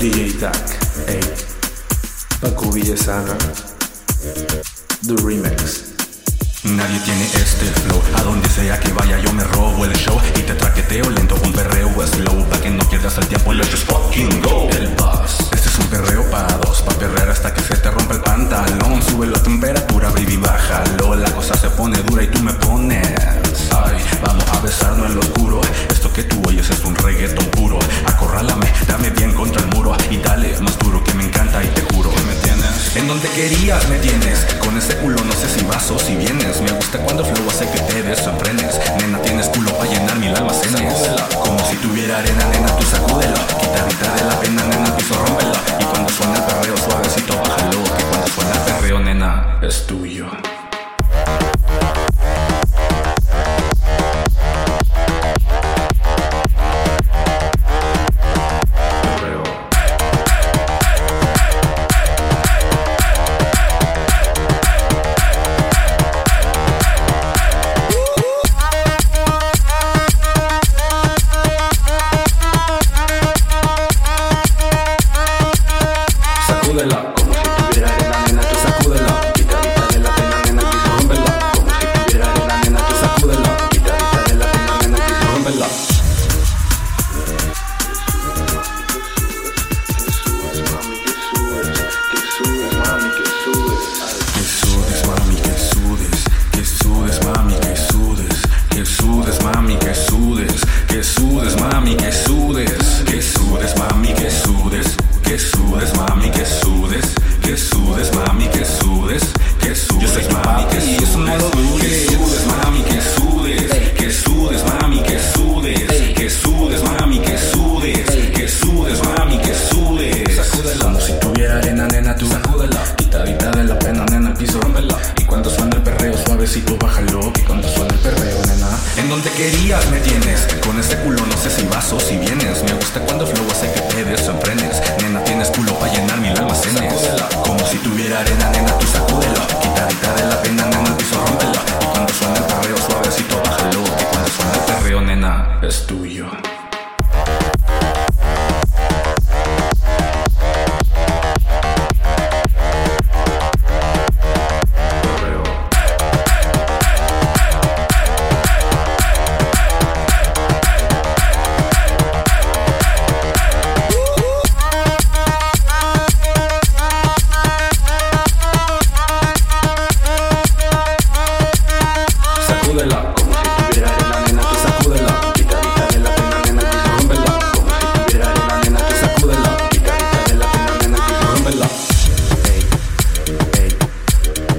DJ Tac, ey. Paco Villasana, The Remix. Nadie tiene este flow. A donde sea que vaya yo me robo el show. Y te traqueteo lento un perreo slow. Pa' que no pierdas el tiempo let's just fucking go. El boss Este es un perreo para dos. Pa' perrear hasta que se te rompa el pantalón. Sube la temperatura baby bájalo. La cosa se pone dura y tú me pones. Ay, vamos a besarnos en lo oscuro. Esto que tú oyes es un tienes En donde querías me tienes Con ese culo no sé si vas o si vienes. Me gusta cuando flow hace que te desenfrenes Nena tienes culo para llenar mil almacenes. Como si tuviera arena, nena tú sacúdela. Quitadita de la pena, nena piso rómpela. Y cuando suena el perreo suavecito bájalo Que cuando suena el perreo, nena, es tuyo muévela. bájalo Que cuando suena el perreo, nena. En donde querías me tienes. Con este culo no sé si vas o si vienes. Me gusta cuando flow hace que te desenfrenes. Nena, tienes culo para llenar mil almacenes. Como si tuviera arena, nena, tú sacúdelo Quitadita de la pena, nena, el piso rómpelo Y cuando suena el perreo, suavecito, bájalo. Y cuando suena el perreo, nena, es tuyo. sacúdela. Como si tuviera arena, nena, tú sacúdela. Guitarrita de la pena, nena, tú rómpela. Como si tuviera arena, nena, tú sacúdela. Guitarrita de la pena, nena, tú rómpela. Ey, ey,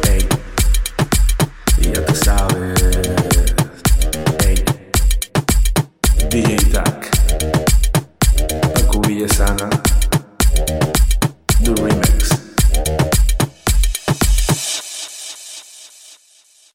ey. Y ya tú sabes. Ey. DJ Tac.